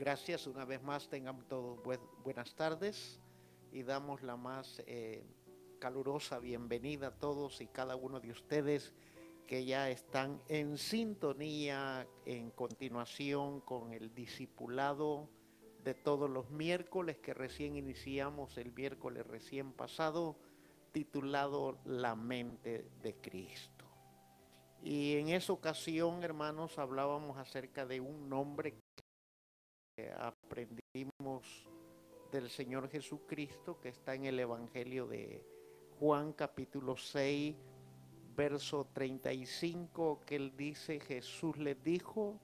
Gracias una vez más, tengan todos buenas tardes y damos la más eh, calurosa bienvenida a todos y cada uno de ustedes que ya están en sintonía en continuación con el discipulado de todos los miércoles que recién iniciamos el miércoles recién pasado titulado La mente de Cristo. Y en esa ocasión, hermanos, hablábamos acerca de un nombre aprendimos del Señor Jesucristo que está en el Evangelio de Juan capítulo 6, verso 35, que él dice, Jesús le dijo,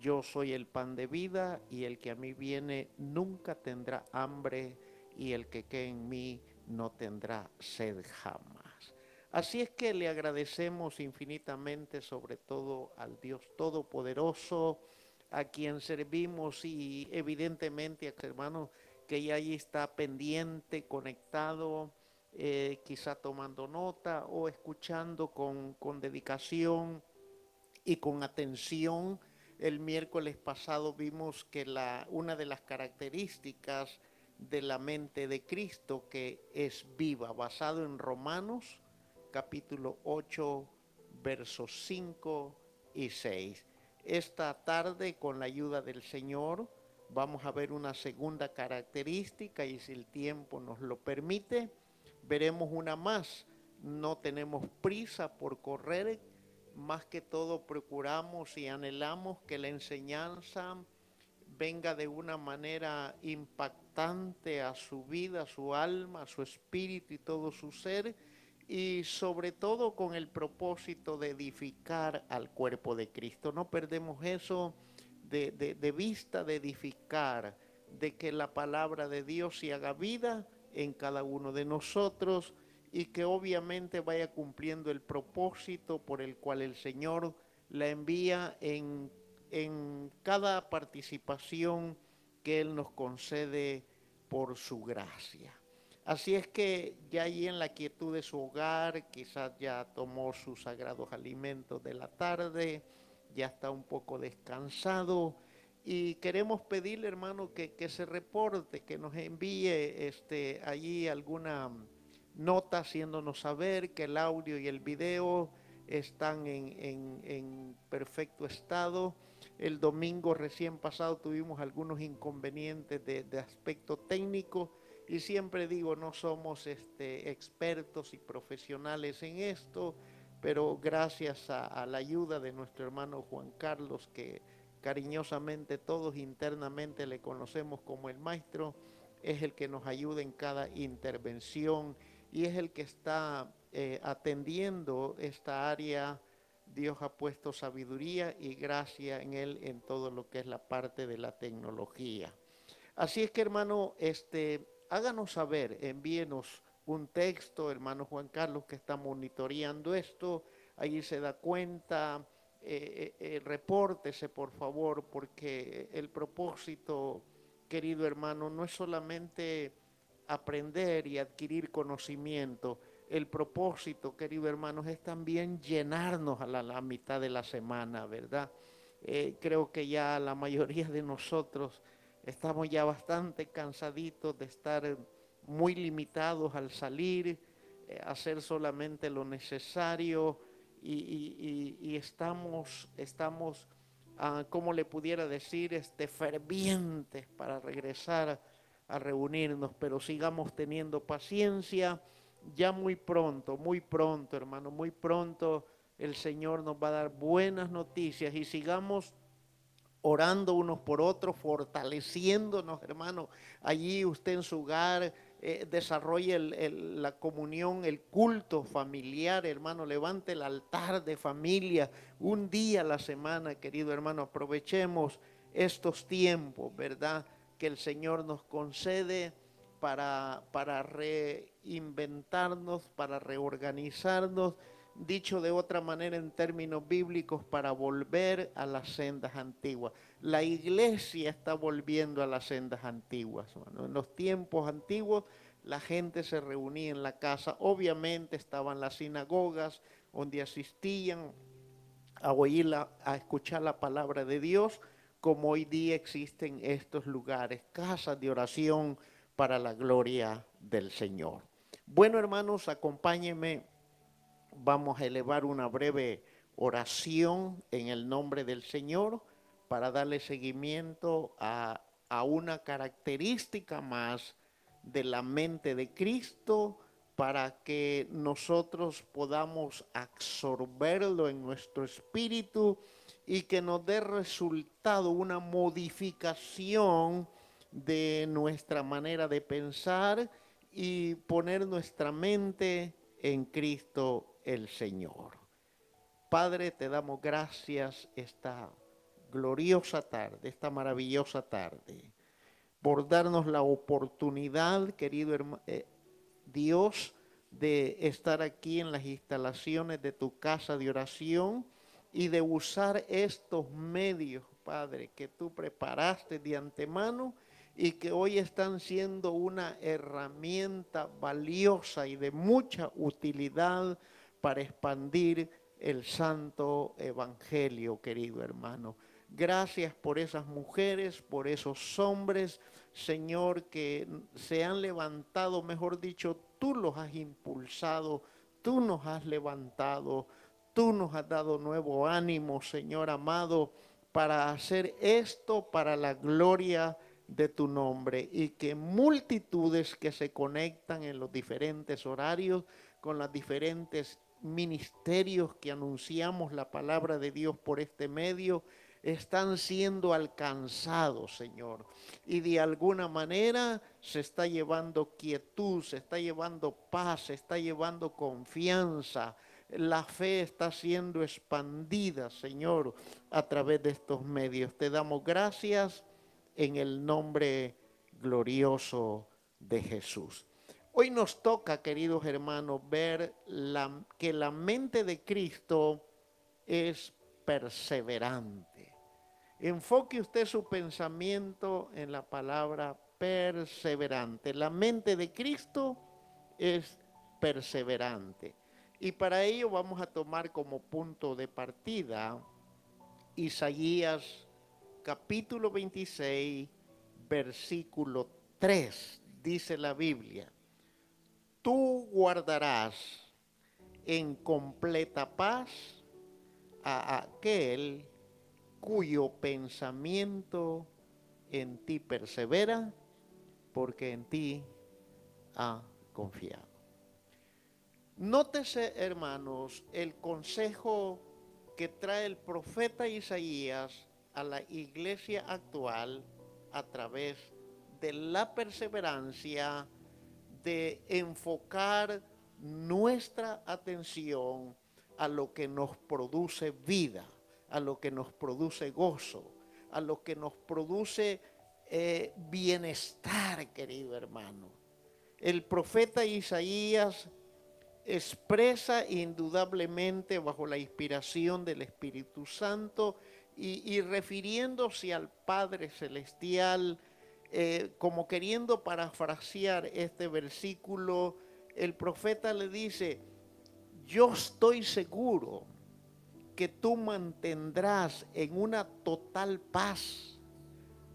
yo soy el pan de vida y el que a mí viene nunca tendrá hambre y el que quede en mí no tendrá sed jamás. Así es que le agradecemos infinitamente sobre todo al Dios Todopoderoso, a quien servimos y evidentemente a hermano que ya allí está pendiente, conectado, eh, quizá tomando nota o escuchando con, con dedicación y con atención. El miércoles pasado vimos que la, una de las características de la mente de Cristo que es viva, basado en Romanos capítulo 8, versos 5 y 6. Esta tarde, con la ayuda del Señor, vamos a ver una segunda característica y si el tiempo nos lo permite, veremos una más. No tenemos prisa por correr, más que todo procuramos y anhelamos que la enseñanza venga de una manera impactante a su vida, a su alma, a su espíritu y todo su ser y sobre todo con el propósito de edificar al cuerpo de Cristo. No perdemos eso de, vista, de edificar, de que la palabra de Dios se haga vida en cada uno de nosotros y que obviamente vaya cumpliendo el propósito por el cual el Señor la envía en, en cada participación que Él nos concede por su gracia. Así es que ya allí en la quietud de su hogar, quizás ya tomó sus sagrados alimentos de la tarde, ya está un poco descansado y queremos pedirle, hermano, que, se reporte, que nos envíe este, allí alguna nota haciéndonos saber que el audio y el video están en, perfecto estado. El domingo recién pasado tuvimos algunos inconvenientes de, de aspecto técnico y siempre digo, no somos este, expertos y profesionales en esto, pero gracias a, la ayuda de nuestro hermano Juan Carlos, que cariñosamente todos internamente le conocemos como el maestro, es el que nos ayuda en cada intervención y es el que está eh, atendiendo esta área. Dios ha puesto sabiduría y gracia en él en todo lo que es la parte de la tecnología. Así es que hermano, este, háganos saber, envíenos un texto, hermano Juan Carlos, que está monitoreando esto, allí se da cuenta, eh, eh, eh, repórtese por favor, porque el propósito, querido hermano, no es solamente aprender y adquirir conocimiento, el propósito, querido hermano, es también llenarnos a la, mitad de la semana, ¿verdad? creo que ya la mayoría de nosotros Estamos ya bastante cansaditos de estar muy limitados al salir, eh, hacer solamente lo necesario y, estamos, estamos ah, como le pudiera decir, este, fervientes para regresar a reunirnos, pero sigamos teniendo paciencia. Ya muy pronto, muy pronto, hermano, muy pronto el Señor nos va a dar buenas noticias y sigamos orando unos por otros, fortaleciéndonos, hermano. Allí usted en su hogar eh, desarrolle la comunión, el culto familiar, hermano. Levante el altar de familia un día a la semana, querido hermano. Aprovechemos estos tiempos, ¿verdad? Que el Señor nos concede para, para reinventarnos, para reorganizarnos dicho de otra manera en términos bíblicos, para volver a las sendas antiguas. La iglesia está volviendo a las sendas antiguas. En los tiempos antiguos la gente se reunía en la casa, obviamente estaban las sinagogas donde asistían a oír, a escuchar la palabra de Dios, como hoy día existen estos lugares, casas de oración para la gloria del Señor. Bueno, hermanos, acompáñenme. Vamos a elevar una breve oración en el nombre del Señor para darle seguimiento a, a una característica más de la mente de Cristo para que nosotros podamos absorberlo en nuestro espíritu y que nos dé resultado una modificación de nuestra manera de pensar y poner nuestra mente en Cristo el Señor. Padre, te damos gracias esta gloriosa tarde, esta maravillosa tarde, por darnos la oportunidad, querido hermano. Eh, Dios, de estar aquí en las instalaciones de tu casa de oración y de usar estos medios, Padre, que tú preparaste de antemano y que hoy están siendo una herramienta valiosa y de mucha utilidad para expandir el santo evangelio, querido hermano. Gracias por esas mujeres, por esos hombres, Señor, que se han levantado, mejor dicho, tú los has impulsado, tú nos has levantado, tú nos has dado nuevo ánimo, Señor amado, para hacer esto para la gloria de tu nombre y que multitudes que se conectan en los diferentes horarios con los diferentes ministerios que anunciamos la palabra de Dios por este medio, están siendo alcanzados, Señor. Y de alguna manera se está llevando quietud, se está llevando paz, se está llevando confianza. La fe está siendo expandida, Señor, a través de estos medios. Te damos gracias en el nombre glorioso de Jesús. Hoy nos toca, queridos hermanos, ver que la mente de Cristo es perseverante. Enfoque usted su pensamiento en la palabra perseverante. La mente de Cristo es perseverante. Y para ello vamos a tomar como punto de partida Isaías capítulo 26, versículo 3. Dice la Biblia, tú guardarás en completa paz a aquel cuyo pensamiento en ti persevera, porque en ti ha confiado. Nótese, hermanos, el consejo que trae el profeta Isaías a la iglesia actual a través de la perseverancia de enfocar nuestra atención a lo que nos produce vida a lo que nos produce gozo, a lo que nos produce eh, bienestar, querido hermano. El profeta Isaías expresa indudablemente bajo la inspiración del Espíritu Santo y, refiriéndose al Padre Celestial, eh, como queriendo parafrasear este versículo, el profeta le dice, yo estoy seguro que tú mantendrás en una total paz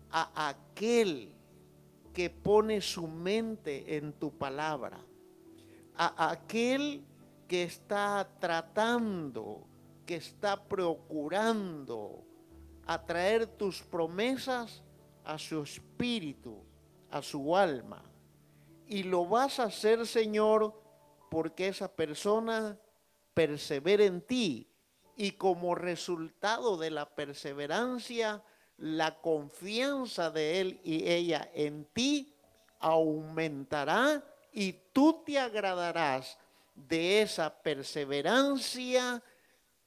a aquel que pone su mente en tu palabra, a aquel que está tratando, que está procurando atraer tus promesas a su espíritu, a su alma. Y lo vas a hacer, Señor, porque esa persona persevera en ti y como resultado de la perseverancia, la confianza de él y ella en ti aumentará y tú te agradarás de esa perseverancia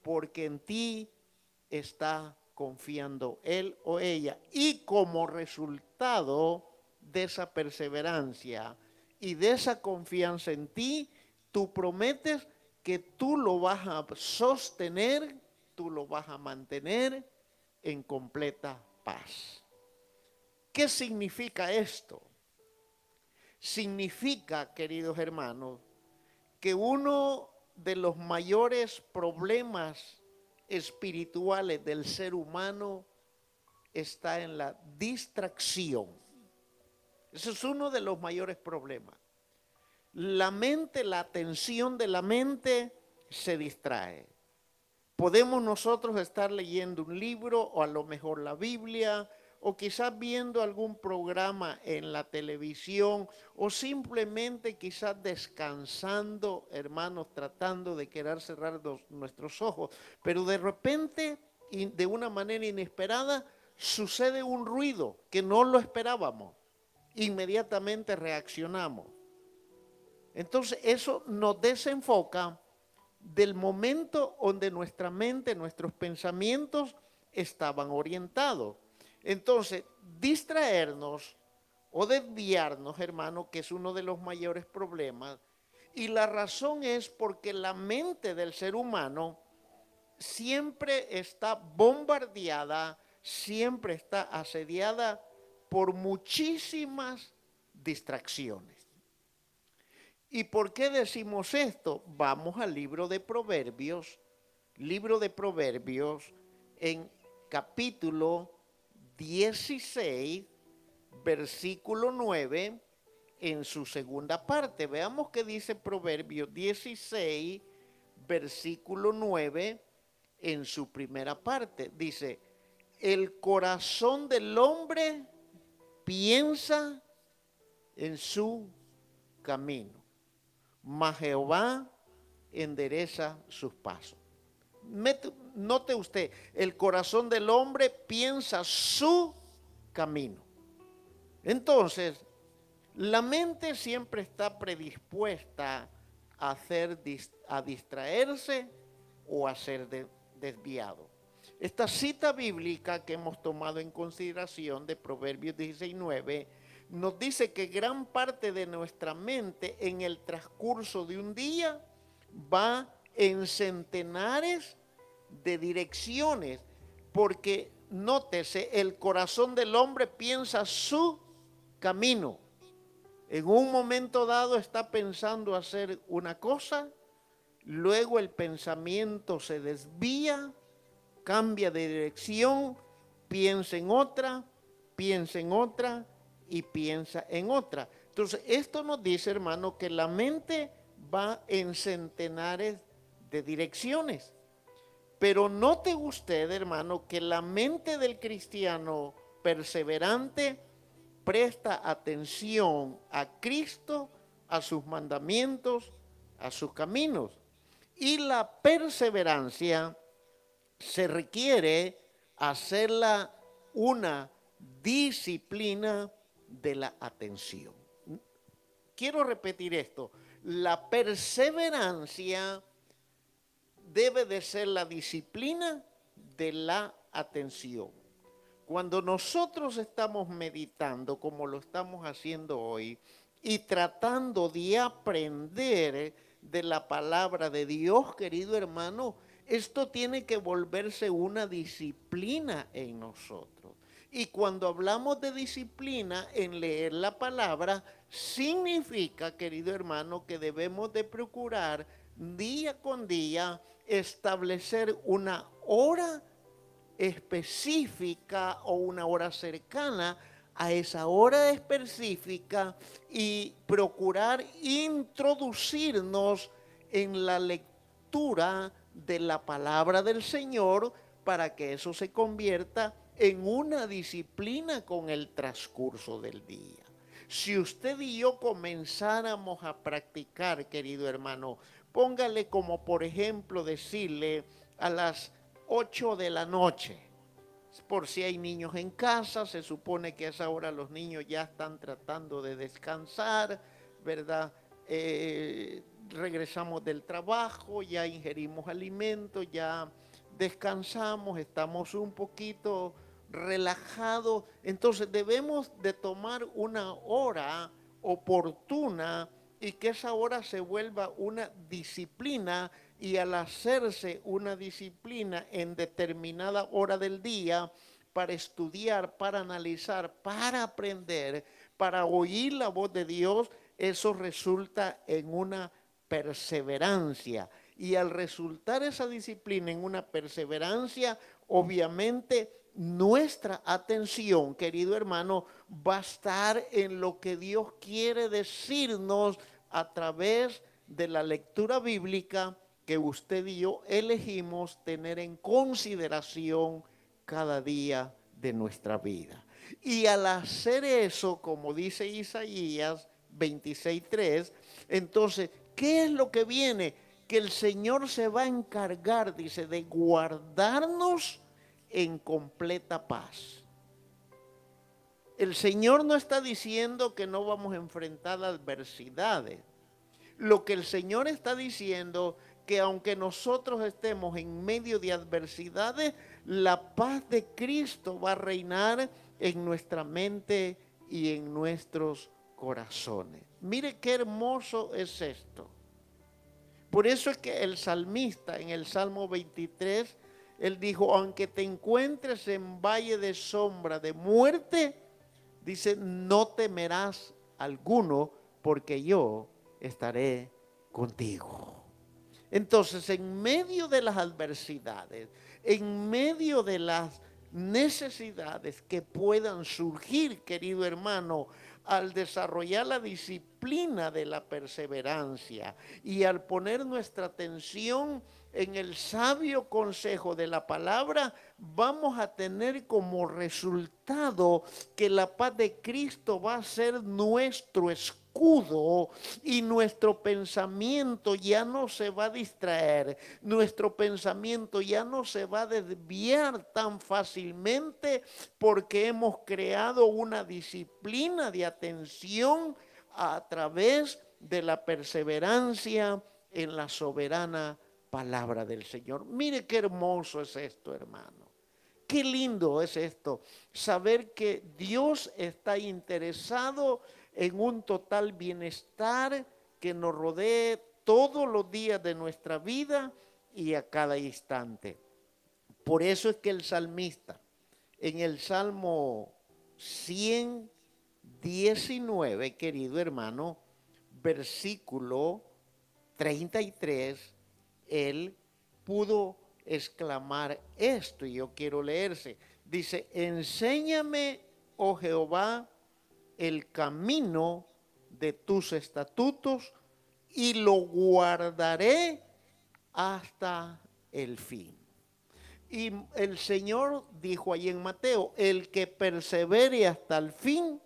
porque en ti está confiando él o ella. Y como resultado de esa perseverancia y de esa confianza en ti, tú prometes que tú lo vas a sostener, tú lo vas a mantener en completa paz. ¿Qué significa esto? Significa, queridos hermanos, que uno de los mayores problemas espirituales del ser humano está en la distracción. Ese es uno de los mayores problemas. La mente, la atención de la mente se distrae. Podemos nosotros estar leyendo un libro o a lo mejor la Biblia o quizás viendo algún programa en la televisión o simplemente quizás descansando, hermanos, tratando de querer cerrar nuestros ojos. Pero de repente, de una manera inesperada, sucede un ruido que no lo esperábamos. Inmediatamente reaccionamos. Entonces eso nos desenfoca del momento donde nuestra mente, nuestros pensamientos estaban orientados. Entonces, distraernos o desviarnos, hermano, que es uno de los mayores problemas, y la razón es porque la mente del ser humano siempre está bombardeada, siempre está asediada por muchísimas distracciones. ¿Y por qué decimos esto? Vamos al libro de Proverbios, libro de Proverbios en capítulo 16, versículo 9, en su segunda parte. Veamos qué dice Proverbios 16, versículo 9, en su primera parte. Dice, el corazón del hombre piensa en su camino, mas Jehová endereza sus pasos note usted, el corazón del hombre piensa su camino. Entonces, la mente siempre está predispuesta a, hacer, a distraerse o a ser desviado. Esta cita bíblica que hemos tomado en consideración de Proverbios 19 nos dice que gran parte de nuestra mente en el transcurso de un día va en centenares de direcciones, porque nótese, el corazón del hombre piensa su camino. En un momento dado está pensando hacer una cosa, luego el pensamiento se desvía, cambia de dirección, piensa en otra, piensa en otra y piensa en otra. Entonces, esto nos dice, hermano, que la mente va en centenares de direcciones. Pero note usted, hermano, que la mente del cristiano perseverante presta atención a Cristo, a sus mandamientos, a sus caminos. Y la perseverancia se requiere hacerla una disciplina de la atención. Quiero repetir esto. La perseverancia debe de ser la disciplina de la atención. Cuando nosotros estamos meditando, como lo estamos haciendo hoy, y tratando de aprender de la palabra de Dios, querido hermano, esto tiene que volverse una disciplina en nosotros. Y cuando hablamos de disciplina en leer la palabra, significa, querido hermano, que debemos de procurar día con día establecer una hora específica o una hora cercana a esa hora específica y procurar introducirnos en la lectura de la palabra del Señor para que eso se convierta en una disciplina con el transcurso del día. Si usted y yo comenzáramos a practicar, querido hermano, Póngale como por ejemplo decirle a las 8 de la noche, por si hay niños en casa, se supone que a esa hora los niños ya están tratando de descansar, ¿verdad? Eh, regresamos del trabajo, ya ingerimos alimentos, ya descansamos, estamos un poquito relajados, entonces debemos de tomar una hora oportuna y que esa hora se vuelva una disciplina y al hacerse una disciplina en determinada hora del día para estudiar, para analizar, para aprender, para oír la voz de Dios, eso resulta en una perseverancia. Y al resultar esa disciplina en una perseverancia, obviamente nuestra atención, querido hermano, va a estar en lo que Dios quiere decirnos a través de la lectura bíblica que usted y yo elegimos tener en consideración cada día de nuestra vida. Y al hacer eso, como dice Isaías 26.3, entonces, ¿qué es lo que viene? Que el Señor se va a encargar, dice, de guardarnos en completa paz. El Señor no está diciendo que no vamos a enfrentar adversidades. Lo que el Señor está diciendo que aunque nosotros estemos en medio de adversidades, la paz de Cristo va a reinar en nuestra mente y en nuestros corazones. Mire qué hermoso es esto. Por eso es que el salmista en el Salmo 23 él dijo, aunque te encuentres en valle de sombra de muerte, dice, no temerás alguno, porque yo estaré contigo. Entonces, en medio de las adversidades, en medio de las necesidades que puedan surgir, querido hermano, al desarrollar la disciplina de la perseverancia y al poner nuestra atención en el sabio consejo de la palabra, vamos a tener como resultado que la paz de Cristo va a ser nuestro escudo y nuestro pensamiento ya no se va a distraer, nuestro pensamiento ya no se va a desviar tan fácilmente porque hemos creado una disciplina de atención a través de la perseverancia en la soberana palabra del Señor. Mire qué hermoso es esto, hermano. Qué lindo es esto, saber que Dios está interesado en un total bienestar que nos rodee todos los días de nuestra vida y a cada instante. Por eso es que el salmista en el Salmo 119, querido hermano, versículo 33, él pudo exclamar esto, y yo quiero leerse. Dice, enséñame, oh Jehová, el camino de tus estatutos y lo guardaré hasta el fin. Y el Señor dijo ahí en Mateo, el que persevere hasta el fin,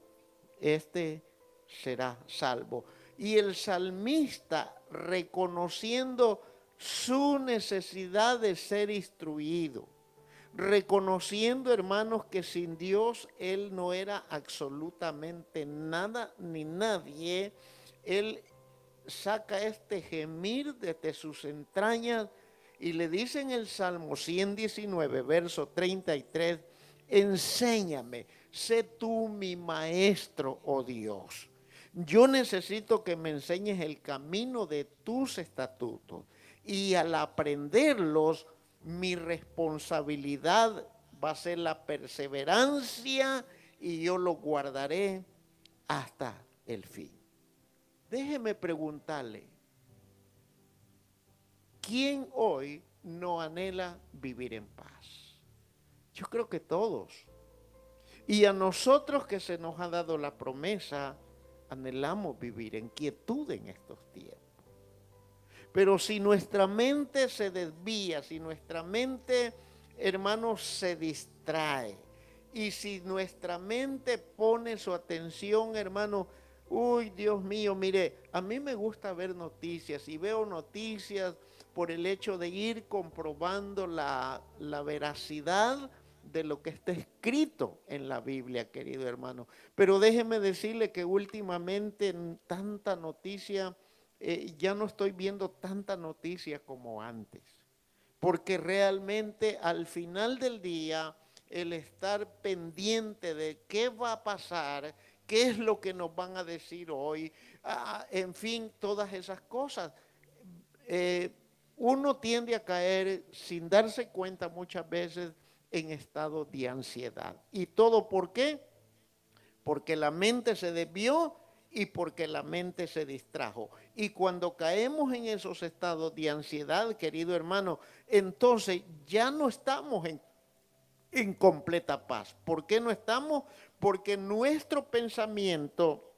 este será salvo. Y el salmista, reconociendo su necesidad de ser instruido, reconociendo, hermanos, que sin Dios Él no era absolutamente nada ni nadie. Él saca este gemir desde sus entrañas y le dice en el Salmo 119, verso 33, enséñame, sé tú mi maestro, oh Dios. Yo necesito que me enseñes el camino de tus estatutos y al aprenderlos, mi responsabilidad va a ser la perseverancia y yo lo guardaré hasta el fin. Déjeme preguntarle, ¿quién hoy no anhela vivir en paz? Yo creo que todos. Y a nosotros que se nos ha dado la promesa, anhelamos vivir en quietud en estos tiempos. Pero si nuestra mente se desvía, si nuestra mente, hermanos, se distrae, y si nuestra mente pone su atención, hermano, uy, Dios mío, mire, a mí me gusta ver noticias y veo noticias por el hecho de ir comprobando la, la veracidad de lo que está escrito en la Biblia, querido hermano. Pero déjeme decirle que últimamente tanta noticia eh, ya no estoy viendo tanta noticia como antes. Porque realmente al final del día, el estar pendiente de qué va a pasar, qué es lo que nos van a decir hoy, ah, en fin, todas esas cosas. Eh, uno tiende a caer sin darse cuenta muchas veces en estado de ansiedad. ¿Y todo por qué? Porque la mente se desvió y porque la mente se distrajo. Y cuando caemos en esos estados de ansiedad, querido hermano, entonces ya no estamos en completa paz. ¿Por qué no estamos? Porque nuestro pensamiento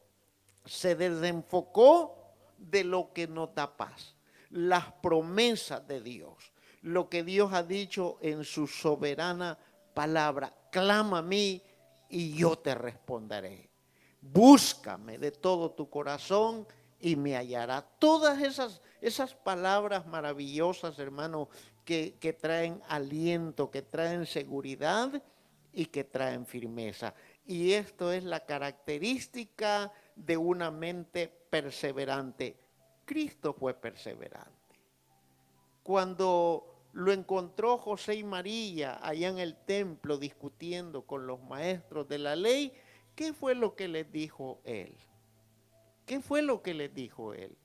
se desenfocó de lo que nos da paz, las promesas de Dios, lo que Dios ha dicho en su soberana palabra. Clama a mí y yo te responderé. Búscame de todo tu corazón y me hallará. Todas esas, esas palabras maravillosas, hermano, que, que traen aliento, que traen seguridad y que traen firmeza. Y esto es la característica de una mente perseverante. Cristo fue perseverante. Cuando lo encontró José y María allá en el templo discutiendo con los maestros de la ley, ¿qué fue lo que les dijo él? ¿Qué fue lo que les dijo él?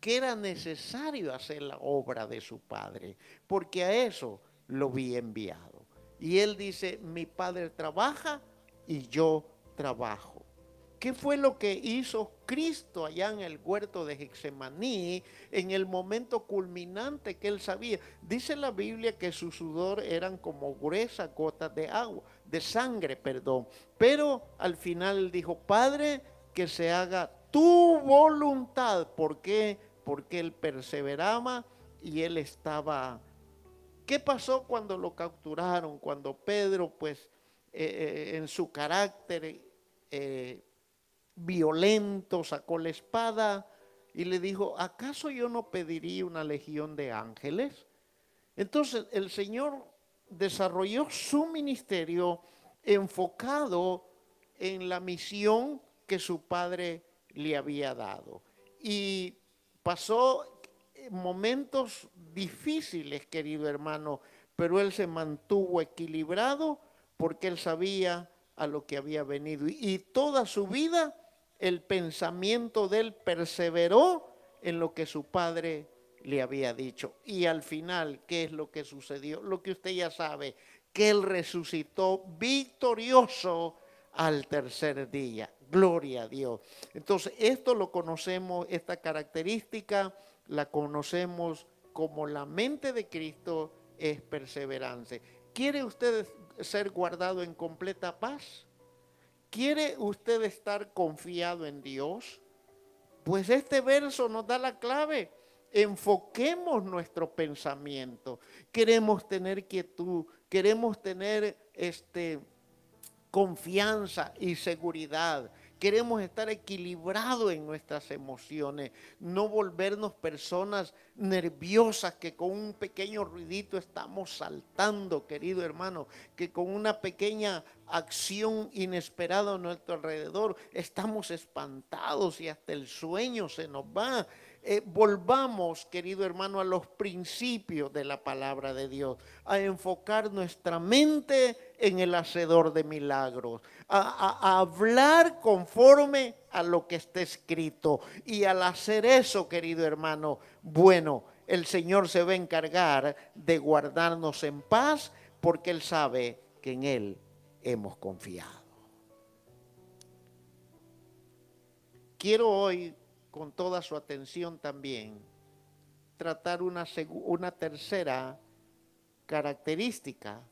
Que era necesario hacer la obra de su padre, porque a eso lo vi enviado. Y él dice, mi padre trabaja y yo trabajo. ¿Qué fue lo que hizo Cristo allá en el huerto de Hexemaní en el momento culminante que él sabía? Dice la Biblia que su sudor eran como gruesas gotas de agua, de sangre, perdón. Pero al final dijo, Padre, que se haga tu voluntad. ¿Por qué? Porque él perseveraba y él estaba... ¿Qué pasó cuando lo capturaron? Cuando Pedro, pues, eh, eh, en su carácter... Eh, violento, sacó la espada y le dijo, ¿acaso yo no pediría una legión de ángeles? Entonces el Señor desarrolló su ministerio enfocado en la misión que su padre le había dado. Y pasó momentos difíciles, querido hermano, pero él se mantuvo equilibrado porque él sabía a lo que había venido. Y toda su vida el pensamiento de él perseveró en lo que su padre le había dicho. Y al final, ¿qué es lo que sucedió? Lo que usted ya sabe, que él resucitó victorioso al tercer día. Gloria a Dios. Entonces, esto lo conocemos, esta característica la conocemos como la mente de Cristo es perseverancia. ¿Quiere usted ser guardado en completa paz? ¿Quiere usted estar confiado en Dios? Pues este verso nos da la clave. Enfoquemos nuestro pensamiento. Queremos tener quietud, queremos tener este confianza y seguridad. Queremos estar equilibrados en nuestras emociones, no volvernos personas nerviosas que con un pequeño ruidito estamos saltando, querido hermano, que con una pequeña acción inesperada a nuestro alrededor estamos espantados y hasta el sueño se nos va. Eh, volvamos, querido hermano, a los principios de la palabra de Dios, a enfocar nuestra mente en el hacedor de milagros, a, hablar conforme a lo que está escrito. Y al hacer eso, querido hermano, bueno, el Señor se va a encargar de guardarnos en paz porque Él sabe que en Él hemos confiado. Quiero hoy con toda su atención también tratar una, una tercera característica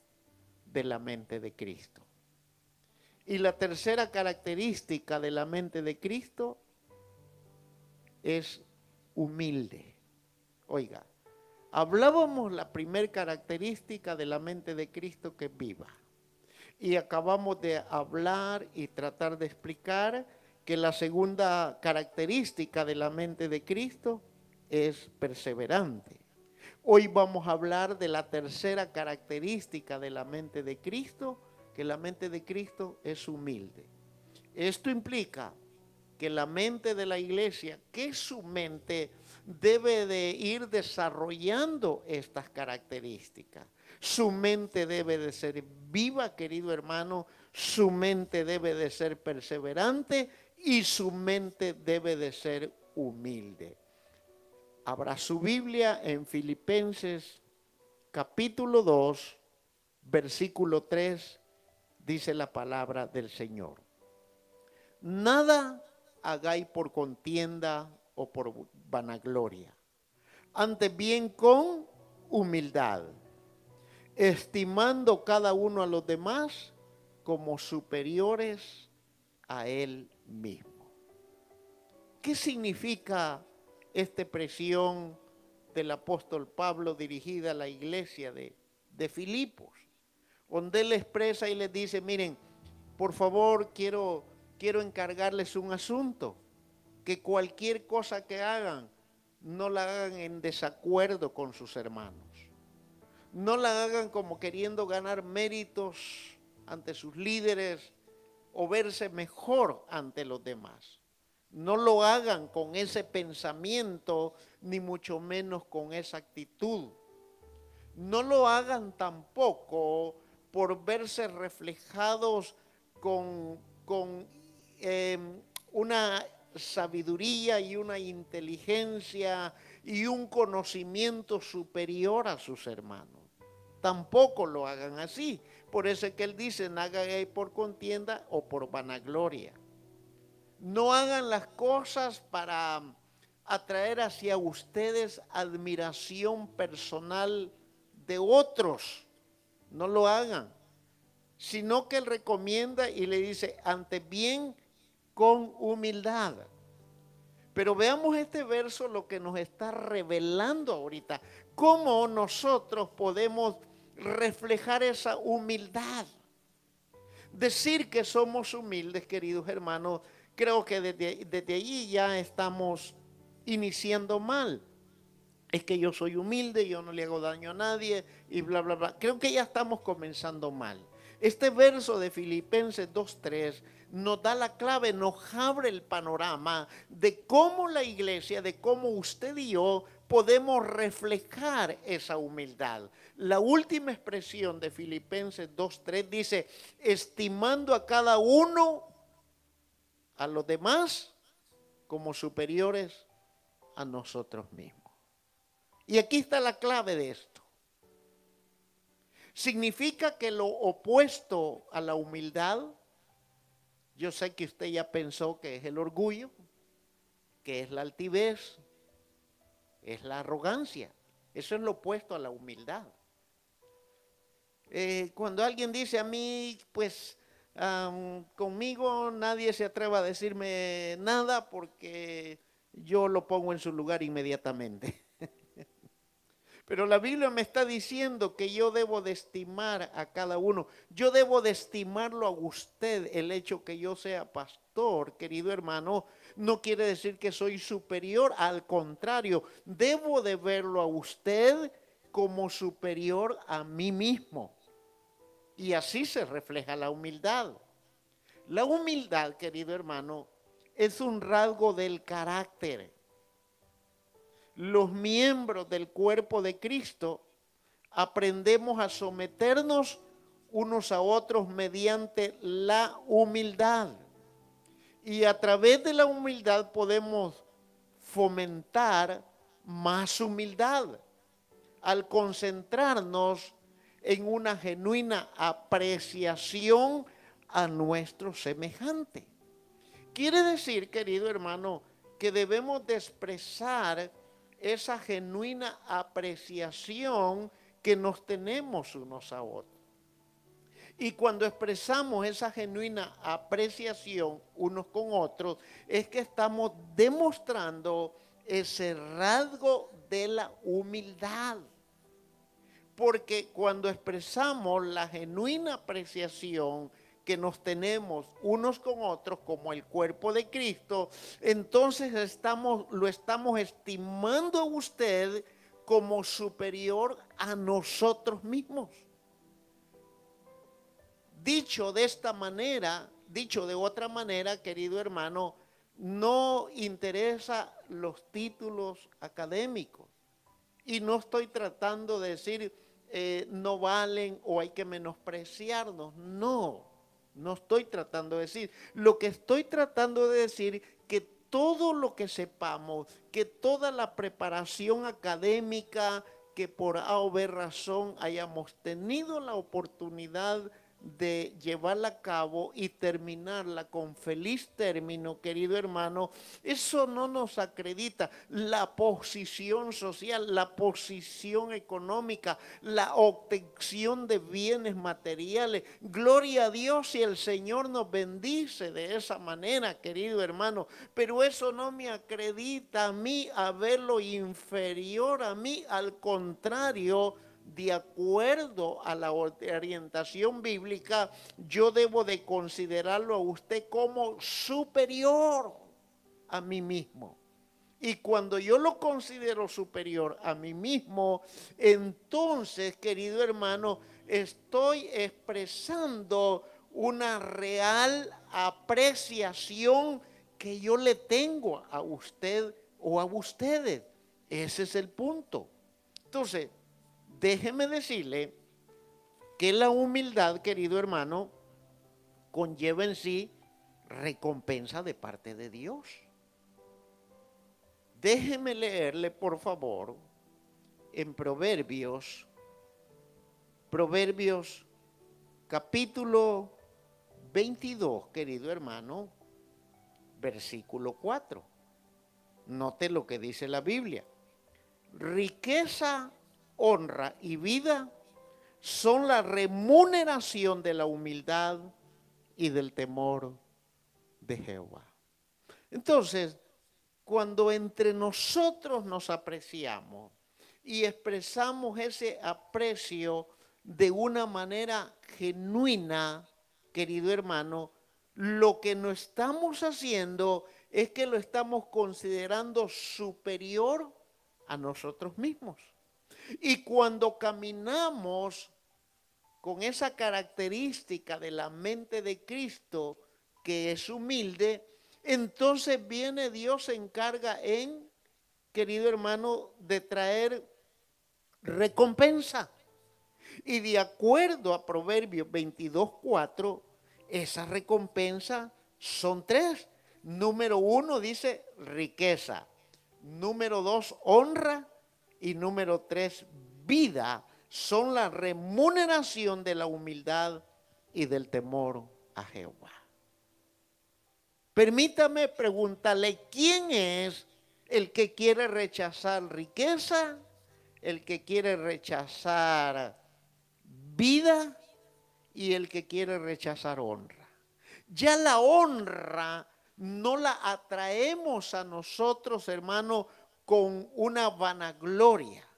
de la mente de Cristo. Y la tercera característica de la mente de Cristo es humilde. Oiga, hablábamos la primera característica de la mente de Cristo que es viva. Y acabamos de hablar y tratar de explicar que la segunda característica de la mente de Cristo es perseverante. Hoy vamos a hablar de la tercera característica de la mente de Cristo, que la mente de Cristo es humilde. Esto implica que la mente de la iglesia, que su mente debe de ir desarrollando estas características. Su mente debe de ser viva, querido hermano, su mente debe de ser perseverante y su mente debe de ser humilde. Habrá su Biblia en Filipenses capítulo 2, versículo 3, dice la palabra del Señor. Nada hagáis por contienda o por vanagloria, antes bien con humildad, estimando cada uno a los demás como superiores a él mismo. ¿Qué significa esta expresión del apóstol Pablo dirigida a la iglesia de, de Filipos? Donde él expresa y les dice, miren, por favor quiero, quiero encargarles un asunto, que cualquier cosa que hagan, no la hagan en desacuerdo con sus hermanos. No la hagan como queriendo ganar méritos ante sus líderes o verse mejor ante los demás. No lo hagan con ese pensamiento, ni mucho menos con esa actitud. No lo hagan tampoco por verse reflejados con, con em, una sabiduría y una inteligencia y un conocimiento superior a sus hermanos. Tampoco lo hagan así. Por eso es que él dice, no hagan por contienda o por vanagloria. No hagan las cosas para atraer hacia ustedes admiración personal de otros. No lo hagan. Sino que él recomienda y le dice, ante bien con humildad. Pero veamos este verso lo que nos está revelando ahorita. ¿Cómo nosotros podemos reflejar esa humildad? Decir que somos humildes, queridos hermanos, creo que desde, desde allí ya estamos iniciando mal. Es que yo soy humilde, yo no le hago daño a nadie y bla, bla, bla. Creo que ya estamos comenzando mal. Este verso de Filipenses 2.3 nos da la clave, nos abre el panorama de cómo la iglesia, de cómo usted y yo podemos reflejar esa humildad. La última expresión de Filipenses 2.3 dice, estimando a cada uno, a los demás, como superiores a nosotros mismos. Y aquí está la clave de esto. Significa que lo opuesto a la humildad, yo sé que usted ya pensó que es el orgullo, que es la altivez, es la arrogancia. Eso es lo opuesto a la humildad. Eh, cuando alguien dice a mí, pues conmigo nadie se atreva a decirme nada porque yo lo pongo en su lugar inmediatamente. Pero la Biblia me está diciendo que yo debo de estimar a cada uno. Yo debo de estimarlo a usted. El hecho que yo sea pastor, querido hermano, no quiere decir que soy superior. Al contrario, debo de verlo a usted como superior a mí mismo. Y así se refleja la humildad. La humildad, querido hermano, es un rasgo del carácter los miembros del cuerpo de Cristo aprendemos a someternos unos a otros mediante la humildad. Y a través de la humildad podemos fomentar más humildad al concentrarnos en una genuina apreciación a nuestro semejante. Quiere decir, querido hermano, que debemos de expresar esa genuina apreciación que nos tenemos unos a otros. Y cuando expresamos esa genuina apreciación unos con otros, es que estamos demostrando ese rasgo de la humildad. Porque cuando expresamos la genuina apreciación, que nos tenemos unos con otros como el cuerpo de Cristo, entonces lo estamos estimando a usted como superior a nosotros mismos. Dicho de esta manera, dicho de otra manera, querido hermano, no interesa los títulos académicos. Y no estoy tratando de decir eh, no valen o hay que menospreciarnos. No. No estoy tratando de decir. Lo que estoy tratando de decir que todo lo que sepamos, que toda la preparación académica que por A o B razón hayamos tenido la oportunidad de llevarla a cabo y terminarla con feliz término, querido hermano, eso no nos acredita. La posición social, la posición económica, la obtención de bienes materiales. Gloria a Dios si el Señor nos bendice de esa manera, querido hermano, pero eso no me acredita a mí a verlo inferior a mí, al contrario, de acuerdo a la orientación bíblica, yo debo de considerarlo a usted como superior a mí mismo. Y cuando yo lo considero superior a mí mismo, entonces, querido hermano, estoy expresando una real apreciación que yo le tengo a usted o a ustedes. Ese es el punto. Entonces, déjeme decirle que la humildad, querido hermano, conlleva en sí recompensa de parte de Dios. Déjeme leerle, por favor, en Proverbios, Proverbios capítulo 22, querido hermano, versículo 4. Note lo que dice la Biblia. Riqueza honra y vida son la remuneración de la humildad y del temor de Jehová. Entonces, cuando entre nosotros nos apreciamos y expresamos ese aprecio de una manera genuina, querido hermano, lo que no estamos haciendo es que lo estamos considerando superior a nosotros mismos. Y cuando caminamos con esa característica de la mente de Cristo, que es humilde, entonces viene Dios se encarga en, querido hermano, de traer recompensa. Y de acuerdo a Proverbios 22.4, esa recompensa son tres. Número uno dice riqueza. Número dos, honra. Y número tres, vida son la remuneración de la humildad y del temor a Jehová. Permítame preguntarle, ¿quién es el que quiere rechazar riqueza? El que quiere rechazar vida y el que quiere rechazar honra. Ya la honra no la atraemos a nosotros, hermano, con una vanagloria.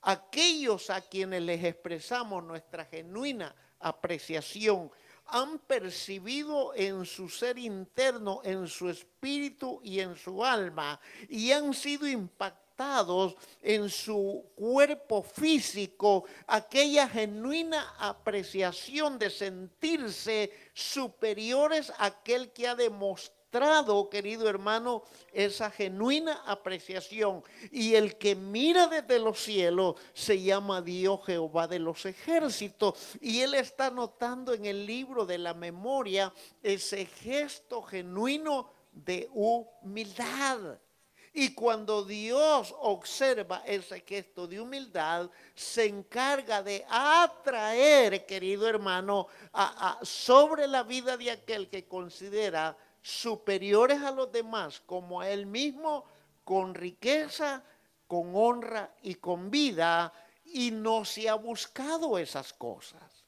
Aquellos a quienes les expresamos nuestra genuina apreciación han percibido en su ser interno, en su espíritu y en su alma, y han sido impactados en su cuerpo físico aquella genuina apreciación de sentirse superiores a aquel que ha demostrado, querido hermano, esa genuina apreciación. Y el que mira desde los cielos se llama Dios Jehová de los ejércitos. Y él está notando en el libro de la memoria ese gesto genuino de humildad. Y cuando Dios observa ese gesto de humildad, se encarga de atraer, querido hermano, sobre la vida de aquel que considera superiores a los demás, como a él mismo, con riqueza, con honra y con vida, y no se ha buscado esas cosas.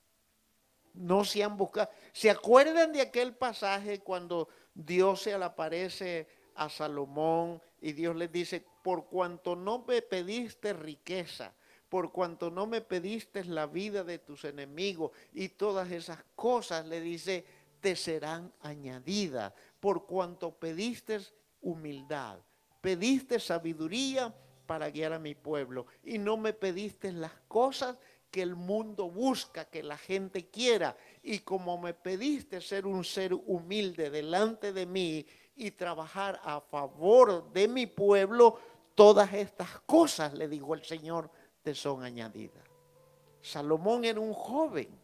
No se han buscado. ¿Se acuerdan de aquel pasaje cuando Dios se aparece a Salomón y Dios le dice, por cuanto no me pediste riqueza, por cuanto no me pediste la vida de tus enemigos y todas esas cosas, le dice, te serán añadidas, por cuanto pediste humildad, pediste sabiduría para guiar a mi pueblo y no me pediste las cosas que el mundo busca, que la gente quiera. Y como me pediste ser un ser humilde delante de mí y trabajar a favor de mi pueblo, todas estas cosas, le dijo el Señor, te son añadidas. Salomón era un joven.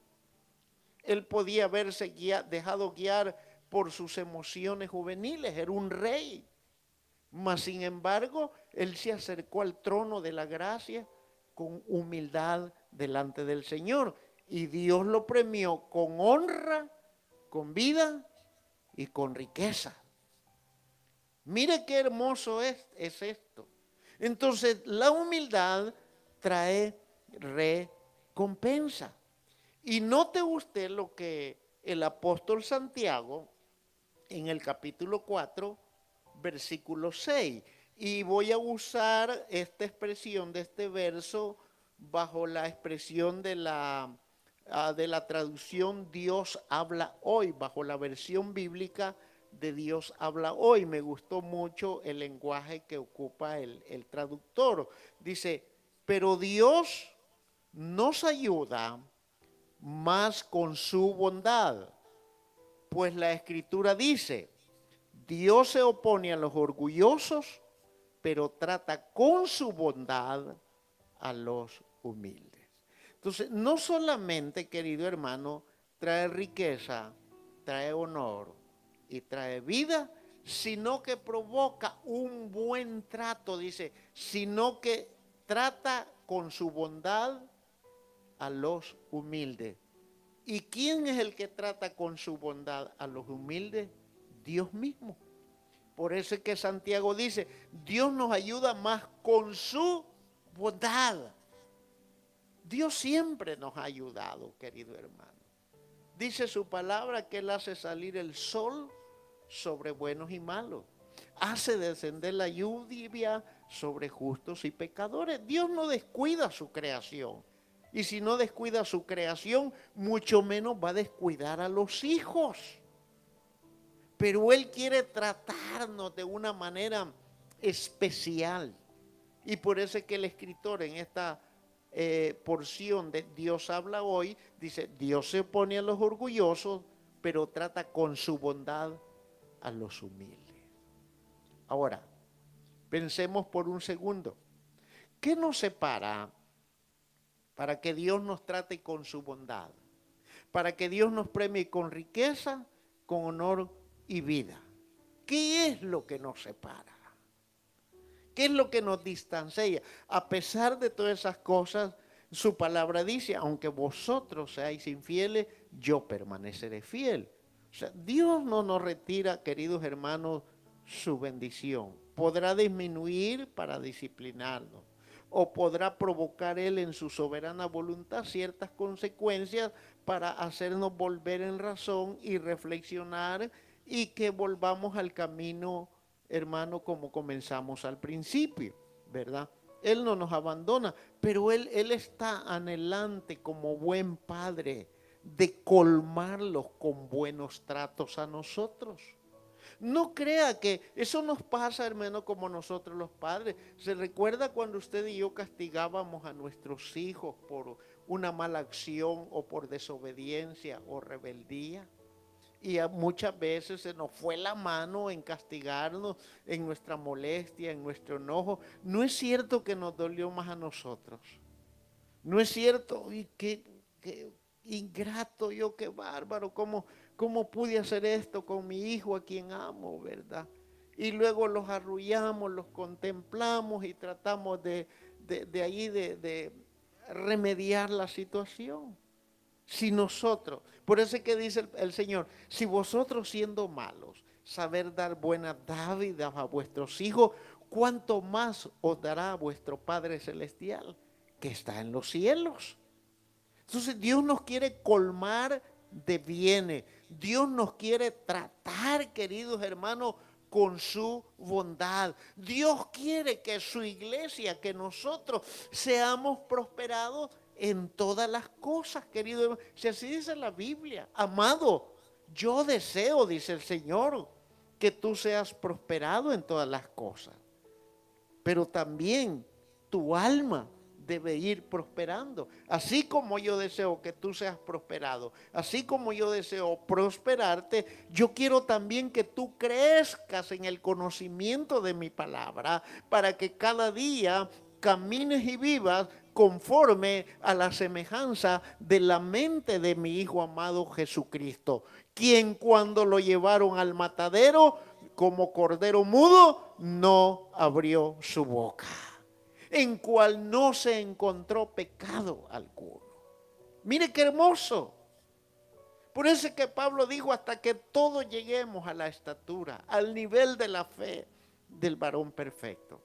Él podía haberse dejado guiar por sus emociones juveniles, era un rey. Mas, sin embargo, él se acercó al trono de la gracia con humildad delante del Señor. y Dios lo premió con honra, con vida y con riqueza. Mire qué hermoso es, es esto. Entonces, la humildad trae recompensa. Y note usted lo que el apóstol Santiago en el capítulo 4, versículo 6. Y voy a usar esta expresión de este verso bajo la expresión de la, ah, de la traducción Dios habla hoy, bajo la versión bíblica de Dios habla hoy. Me gustó mucho el lenguaje que ocupa el, el traductor. Dice, pero Dios nos ayuda más con su bondad. Pues la escritura dice, Dios se opone a los orgullosos, pero trata con su bondad a los humildes. Entonces, no solamente, querido hermano, trae riqueza, trae honor y trae vida, sino que provoca un buen trato, dice, sino que trata con su bondad a los humildes. ¿Y quién es el que trata con su bondad a los humildes? Dios mismo. Por eso es que Santiago dice, Dios nos ayuda más con su bondad. Dios siempre nos ha ayudado, querido hermano. Dice su palabra que Él hace salir el sol sobre buenos y malos. Hace descender la lluvia sobre justos y pecadores. Dios no descuida su creación. Y si no descuida su creación, mucho menos va a descuidar a los hijos. Pero Él quiere tratarnos de una manera especial. Y por eso es que el escritor en esta eh, porción de Dios habla hoy, dice, Dios se opone a los orgullosos, pero trata con su bondad a los humildes. Ahora, pensemos por un segundo. ¿Qué nos separa para que Dios nos trate con su bondad, para que Dios nos premie con riqueza, con honor y vida. ¿Qué es lo que nos separa? ¿Qué es lo que nos distancia? A pesar de todas esas cosas, su palabra dice, aunque vosotros seáis infieles, yo permaneceré fiel. O sea, Dios no nos retira, queridos hermanos, su bendición. Podrá disminuir para disciplinarnos o podrá provocar Él en su soberana voluntad ciertas consecuencias para hacernos volver en razón y reflexionar y que volvamos al camino, hermano, como comenzamos al principio, ¿verdad? Él no nos abandona, pero Él, él está anhelante como buen padre de colmarlos con buenos tratos a nosotros. No crea que eso nos pasa, hermano, como nosotros los padres. ¿Se recuerda cuando usted y yo castigábamos a nuestros hijos por una mala acción o por desobediencia o rebeldía? Y muchas veces se nos fue la mano en castigarnos, en nuestra molestia, en nuestro enojo. No es cierto que nos dolió más a nosotros. No es cierto. Y qué, qué ingrato yo, qué bárbaro, cómo ¿Cómo pude hacer esto con mi hijo a quien amo, verdad? Y luego los arrullamos, los contemplamos y tratamos de, de, ahí de, remediar la situación. Si nosotros, por eso es que dice el, Señor, si vosotros siendo malos, saber dar buenas dávidas a vuestros hijos, ¿cuánto más os dará vuestro Padre Celestial que está en los cielos? Entonces Dios nos quiere colmar de bienes, Dios nos quiere tratar, queridos hermanos, con su bondad. Dios quiere que su iglesia, que nosotros seamos prosperados en todas las cosas, queridos hermanos. Si así dice la Biblia, amado, yo deseo, dice el Señor, que tú seas prosperado en todas las cosas. Pero también tu alma debe ir prosperando. Así como yo deseo que tú seas prosperado, así como yo deseo prosperarte, yo quiero también que tú crezcas en el conocimiento de mi palabra para que cada día camines y vivas conforme a la semejanza de la mente de mi Hijo amado Jesucristo, quien cuando lo llevaron al matadero como cordero mudo, no abrió su boca en cual no se encontró pecado alguno. Mire qué hermoso. Por eso es que Pablo dijo hasta que todos lleguemos a la estatura, al nivel de la fe del varón perfecto.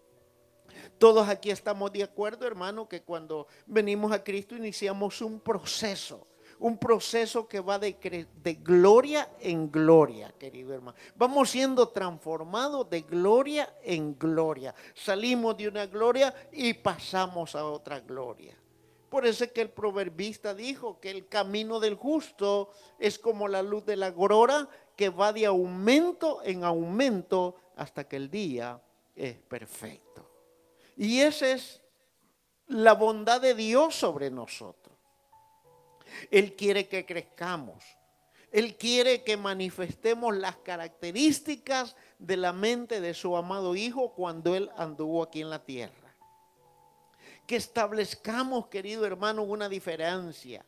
Todos aquí estamos de acuerdo, hermano, que cuando venimos a Cristo iniciamos un proceso un proceso que va de, gloria en gloria, querido hermano. Vamos siendo transformados de gloria en gloria. Salimos de una gloria y pasamos a otra gloria. Por eso es que el proverbista dijo que el camino del justo es como la luz de la aurora que va de aumento en aumento hasta que el día es perfecto. Y esa es la bondad de Dios sobre nosotros. Él quiere que crezcamos. Él quiere que manifestemos las características de la mente de su amado Hijo cuando Él anduvo aquí en la tierra. Que establezcamos, querido hermano, una diferencia.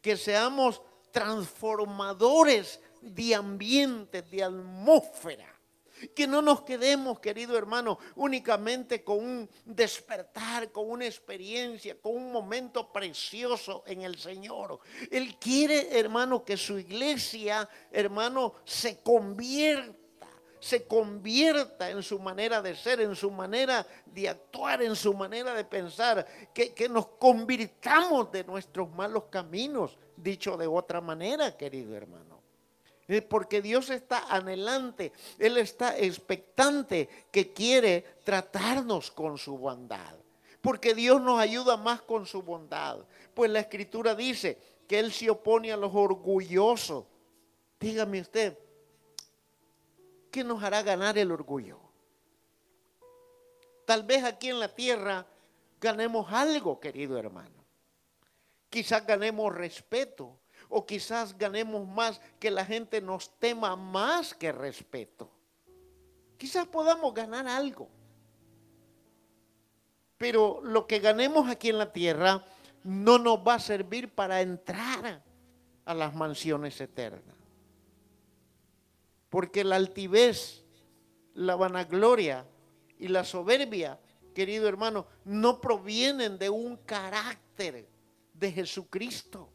Que seamos transformadores de ambientes, de atmósfera que no nos quedemos, querido hermano, únicamente con un despertar, con una experiencia, con un momento precioso en el Señor. Él quiere, hermano, que su iglesia, hermano, se convierta se convierta en su manera de ser, en su manera de actuar, en su manera de pensar, que, que, nos convirtamos de nuestros malos caminos, dicho de otra manera, querido hermano. Porque Dios está anhelante, Él está expectante que quiere tratarnos con su bondad. Porque Dios nos ayuda más con su bondad. Pues la escritura dice que Él se opone a los orgullosos. Dígame usted, ¿qué nos hará ganar el orgullo? Tal vez aquí en la tierra ganemos algo, querido hermano. Quizás ganemos respeto, o quizás ganemos más que la gente nos tema más que respeto. Quizás podamos ganar algo. Pero lo que ganemos aquí en la tierra no nos va a servir para entrar a las mansiones eternas. Porque la altivez, la vanagloria y la soberbia, querido hermano, no provienen de un carácter de Jesucristo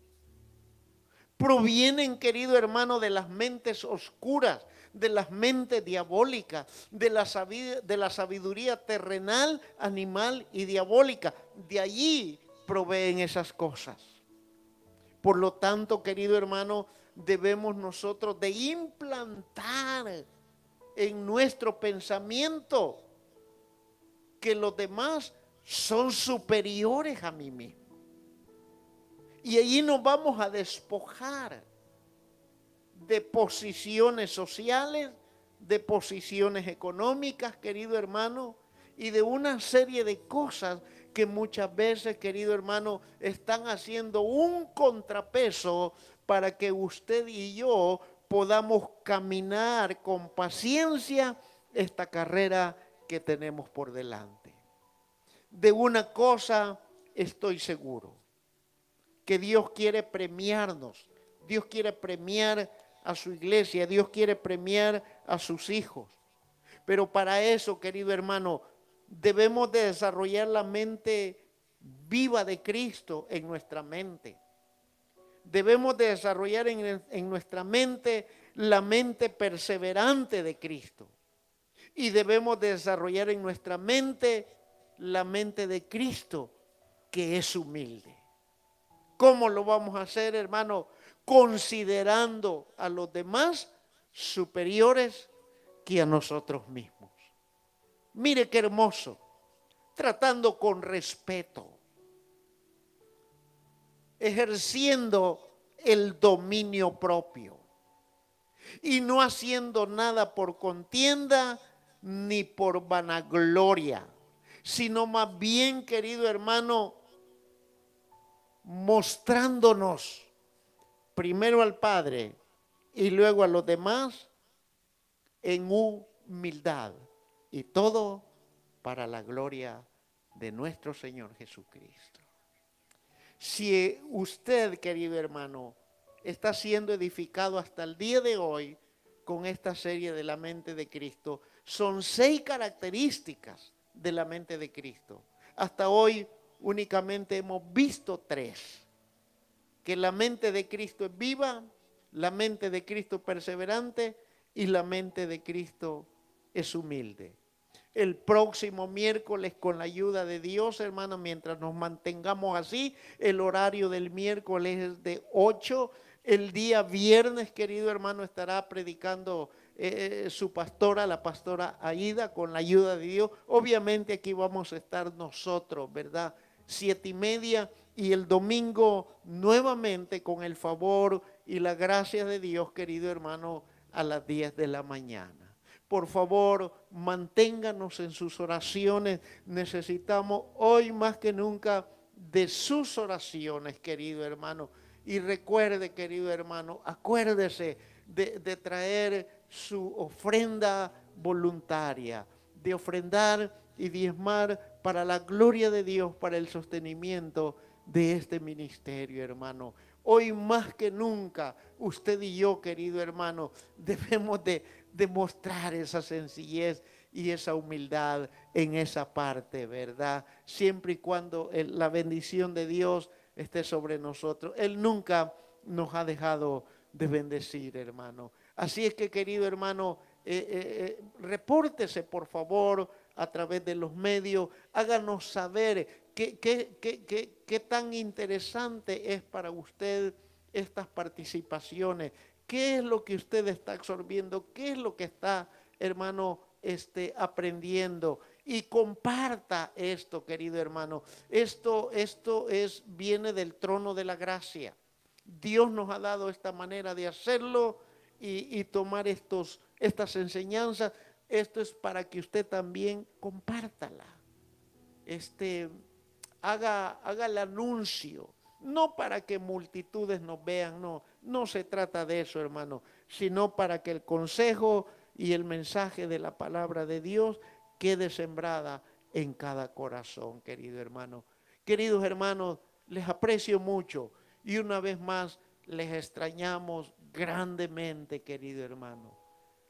provienen, querido hermano, de las mentes oscuras, de las mentes diabólicas, de la, sabiduría terrenal, animal y diabólica. De allí proveen esas cosas. Por lo tanto, querido hermano, debemos nosotros de implantar en nuestro pensamiento que los demás son superiores a mí mismo. Y allí nos vamos a despojar de posiciones sociales, de posiciones económicas, querido hermano, y de una serie de cosas que muchas veces, querido hermano, están haciendo un contrapeso para que usted y yo podamos caminar con paciencia esta carrera que tenemos por delante. De una cosa estoy seguro que Dios quiere premiarnos. Dios quiere premiar a su iglesia, Dios quiere premiar a sus hijos. Pero para eso, querido hermano, debemos de desarrollar la mente viva de Cristo en nuestra mente. Debemos de desarrollar en, en nuestra mente la mente perseverante de Cristo. Y debemos de desarrollar en nuestra mente la mente de Cristo que es humilde. ¿Cómo lo vamos a hacer, hermano? Considerando a los demás superiores que a nosotros mismos. Mire qué hermoso. Tratando con respeto. Ejerciendo el dominio propio. Y no haciendo nada por contienda ni por vanagloria, sino más bien, querido hermano, mostrándonos primero al Padre y luego a los demás en humildad. Y todo para la gloria de nuestro Señor Jesucristo. Si usted, querido hermano, está siendo edificado hasta el día de hoy con esta serie de la mente de Cristo, son seis características de la mente de Cristo. Hasta hoy únicamente hemos visto tres. que la mente de Cristo es viva, la mente de Cristo perseverante y la mente de Cristo es humilde. El próximo miércoles, con la ayuda de Dios, hermano, mientras nos mantengamos así, el horario del miércoles es de 8. El día viernes, querido hermano, estará predicando eh, su pastora, la pastora Aida, con la ayuda de Dios. Obviamente aquí vamos a estar nosotros, ¿verdad? Siete y media y el domingo nuevamente con el favor y la gracia de Dios, querido hermano, a las 10 de la mañana. Por favor, manténganos en sus oraciones. Necesitamos hoy más que nunca de sus oraciones, querido hermano. Y recuerde, querido hermano, acuérdese de, de traer su ofrenda voluntaria, de ofrendar y diezmar para la gloria de Dios, para el sostenimiento de este ministerio, hermano. Hoy más que nunca, usted y yo, querido hermano, debemos de demostrar esa sencillez y esa humildad en esa parte, ¿verdad? Siempre y cuando la bendición de Dios esté sobre nosotros. Él nunca nos ha dejado de bendecir, hermano. Así es que, querido hermano, eh, eh, eh, repórtese, por favor, a través de los medios, háganos saber qué, qué, qué, qué, tan interesante es para usted estas participaciones, qué es lo que usted está absorbiendo, qué es lo que está, hermano, este, aprendiendo. Y comparta esto, querido hermano. Esto, esto es, viene del trono de la gracia. Dios nos ha dado esta manera de hacerlo y, y tomar estos, estas enseñanzas esto es para que usted también compártala. Este, haga, haga el anuncio. No para que multitudes nos vean, no. No se trata de eso, hermano. Sino para que el consejo y el mensaje de la palabra de Dios quede sembrada en cada corazón, querido hermano. Queridos hermanos, les aprecio mucho y una vez más les extrañamos grandemente, querido hermano.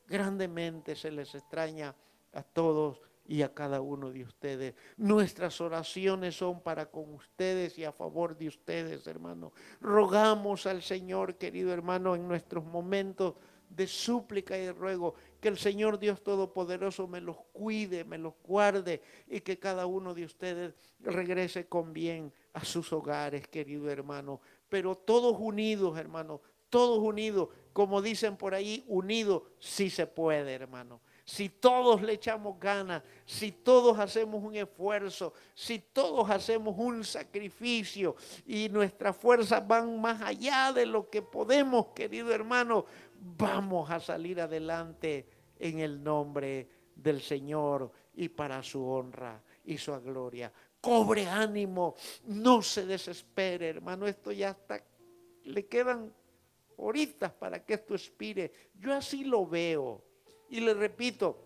Grandemente se les extraña a todos y a cada uno de ustedes. Nuestras oraciones son para con ustedes y a favor de ustedes, hermano. Rogamos al Señor, querido hermano, en nuestros momentos de súplica y de ruego, que el Señor Dios Todopoderoso me los cuide, me los guarde y que cada uno de ustedes regrese con bien a sus hogares, querido hermano. Pero todos unidos, hermano, todos unidos, como dicen por ahí, unidos, sí se puede, hermano. Si todos le echamos ganas, si todos hacemos un esfuerzo, si todos hacemos un sacrificio y nuestras fuerzas van más allá de lo que podemos, querido hermano, vamos a salir adelante en el nombre del Señor y para su honra y su gloria. Cobre ánimo, no se desespere, hermano, esto ya está, le quedan horitas para que esto expire. Yo así lo veo. Y le repito,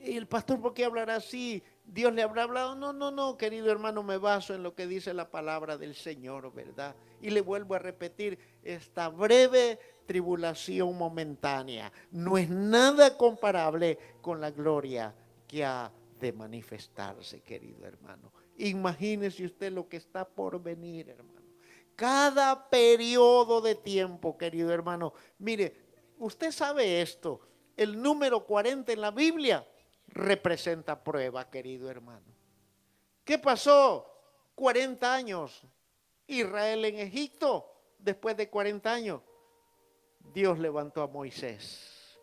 el pastor, ¿por qué hablará así? Dios le habrá hablado. No, no, no, querido hermano, me baso en lo que dice la palabra del Señor, ¿verdad? Y le vuelvo a repetir, esta breve tribulación momentánea no es nada comparable con la gloria que ha de manifestarse, querido hermano. Imagínese usted lo que está por venir, hermano. Cada periodo de tiempo, querido hermano. Mire, usted sabe esto. El número 40 en la Biblia representa prueba, querido hermano. ¿Qué pasó? 40 años. Israel en Egipto, después de 40 años, Dios levantó a Moisés.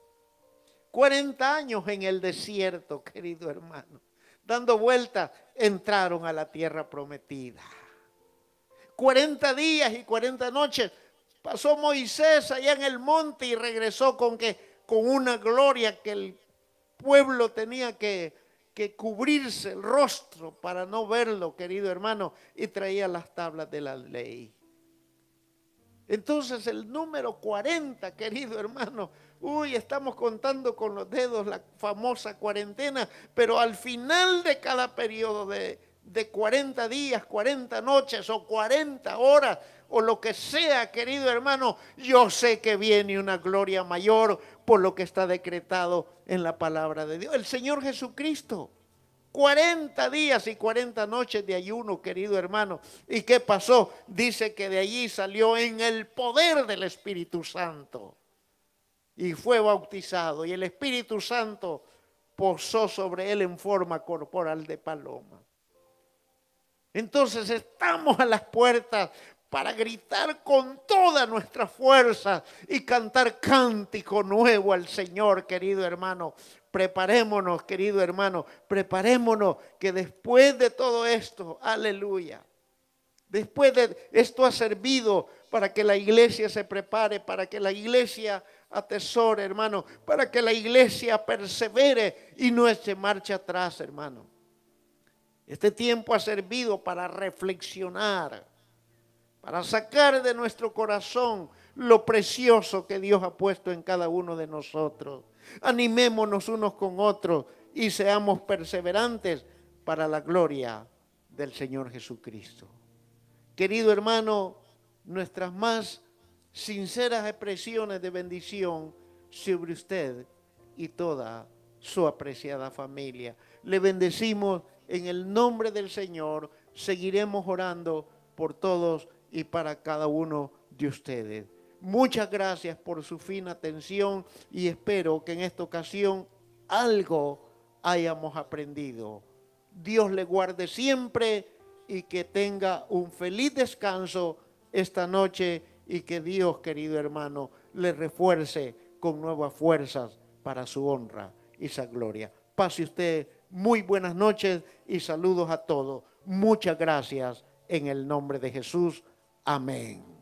40 años en el desierto, querido hermano. Dando vueltas, entraron a la tierra prometida. 40 días y 40 noches pasó Moisés allá en el monte y regresó con que con una gloria que el pueblo tenía que, que cubrirse el rostro para no verlo, querido hermano, y traía las tablas de la ley. Entonces el número 40, querido hermano, uy, estamos contando con los dedos la famosa cuarentena, pero al final de cada periodo de, de 40 días, 40 noches o 40 horas o lo que sea, querido hermano, yo sé que viene una gloria mayor por lo que está decretado en la palabra de Dios. El Señor Jesucristo 40 días y 40 noches de ayuno, querido hermano. ¿Y qué pasó? Dice que de allí salió en el poder del Espíritu Santo. Y fue bautizado. Y el Espíritu Santo posó sobre él en forma corporal de paloma. Entonces estamos a las puertas para gritar con toda nuestra fuerza y cantar cántico nuevo al Señor, querido hermano, preparémonos, querido hermano, preparémonos que después de todo esto, aleluya, después de esto ha servido para que la iglesia se prepare, para que la iglesia atesore, hermano, para que la iglesia persevere y no eche marcha atrás, hermano. Este tiempo ha servido para reflexionar, para sacar de nuestro corazón lo precioso que Dios ha puesto en cada uno de nosotros. Animémonos unos con otros y seamos perseverantes para la gloria del Señor Jesucristo. Querido hermano, nuestras más sinceras expresiones de bendición sobre usted y toda su apreciada familia. Le bendecimos en el nombre del Señor. Seguiremos orando por todos y para cada uno de ustedes. Muchas gracias por su fina atención y espero que en esta ocasión algo hayamos aprendido. Dios le guarde siempre y que tenga un feliz descanso esta noche y que Dios, querido hermano, le refuerce con nuevas fuerzas para su honra y su gloria. Pase usted muy buenas noches y saludos a todos. Muchas gracias en el nombre de Jesús. Amén.